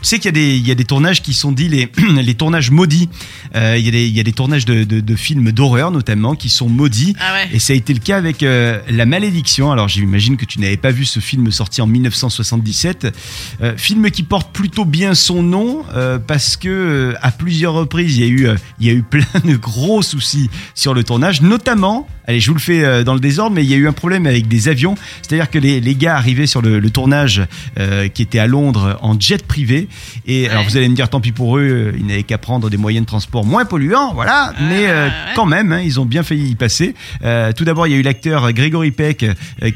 Tu sais qu'il y, a des- il y a des tournages qui sont dits les, les tournages maudits. Euh, il, y a des, il y a des tournages de, de- de films d'horreur notamment qui sont maudits. Ah ouais. Et ça a été le cas avec euh, La Malédiction. Alors j'imagine que tu n'avais pas vu ce film sorti en 1977. Euh, film qui porte plutôt bien son nom parce que à plusieurs reprises il y a eu il y a eu plein de gros soucis sur le tournage, notamment. Allez, je vous le fais dans le désordre, mais il y a eu un problème avec des avions. C'est-à-dire que les, les gars arrivaient sur le, le tournage qui était à Londres en jet privé. Et alors vous allez me dire, tant pis pour eux, euh, ils n'avaient qu'à prendre des moyens de transport moins polluants, voilà. mais euh, ouais. quand même, hein, ils ont bien failli y passer. Euh, tout d'abord, il y a eu l'acteur Grégory Peck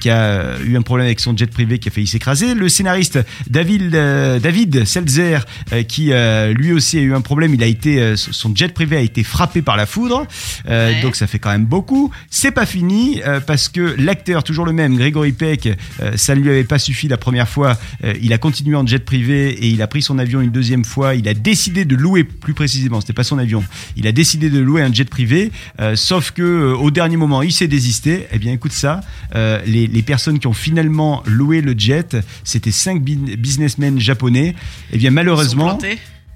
qui a eu un problème avec son jet privé qui a failli s'écraser. Le scénariste David, David Seltzer qui lui aussi a eu un problème. Il a été, son jet privé a été frappé par la foudre. Ouais. Donc ça fait quand même beaucoup. C'est pas fini parce que l'acteur, toujours le même, Grégory Peck, ça ne lui avait pas suffi la première fois. Il a continué en jet privé et il a pris son avion une deuxième fois. Il a décidé de louer, plus précisément, c'était pas son avion. Il a décidé de louer un jet privé. euh, sauf que euh, au dernier moment, il s'est désisté. Eh bien, écoute ça. euh, les, personnes qui ont finalement loué le jet, c'était cinq businessmen japonais. Eh bien, malheureusement.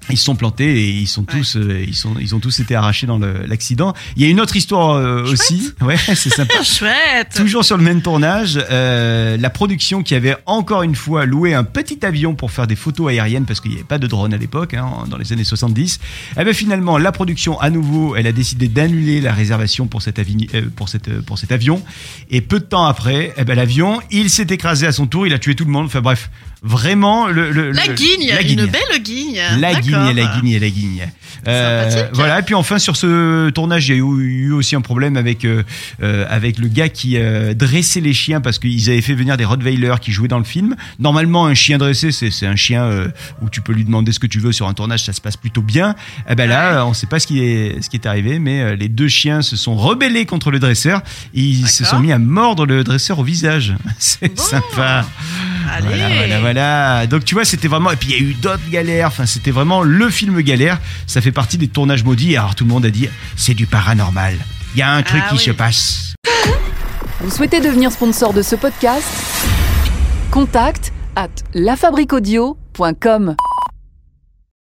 Ils se sont plantés et ils sont Ouais. tous, euh, ils sont, ils ont tous été arrachés dans l'accident. Il y a une autre histoire euh, aussi. Ouais, c'est sympa. Chouette. Toujours sur le même tournage, euh, la production qui avait encore une fois loué un petit avion pour faire des photos aériennes parce qu'il n'y avait pas de drone à l'époque, hein, dans les années 70. Eh ben finalement, la production à nouveau, elle a décidé d'annuler la réservation pour cet, avi- pour, cette, euh, pour cet avion. Et peu de temps après, eh ben l'avion, il s'est écrasé à son tour, il a tué tout le monde. Enfin bref, vraiment le, le- La guigne, la une guigne. belle guigne. La guigne, la guigne, la guigne. Euh, voilà. Et puis enfin sur ce tournage, il y a eu, eu aussi un problème avec euh, euh, avec le gars qui euh, dressait les chiens parce qu'ils avaient fait venir des Rottweilers qui jouaient dans le film. Normalement, un chien dressé, c'est un chien où tu peux lui demander ce que tu veux sur un tournage, ça se passe plutôt bien. Eh ben là, on ne sait pas ce qui est ce qui est arrivé, mais les deux chiens se sont rebellés contre le dresseur. Et ils se sont mis à mordre le dresseur au visage. C'est Bon. sympa. Allez. Voilà, voilà, voilà. Donc tu vois, c'était vraiment. Et puis il y a eu d'autres galères. Enfin, c'était vraiment le film galère. Ça fait partie des tournages maudits. Alors tout le monde a dit, c'est du paranormal. Il y a un truc Ah qui oui. se passe. Vous souhaitez devenir sponsor de ce podcast? Contact à lafabriquaudio.com.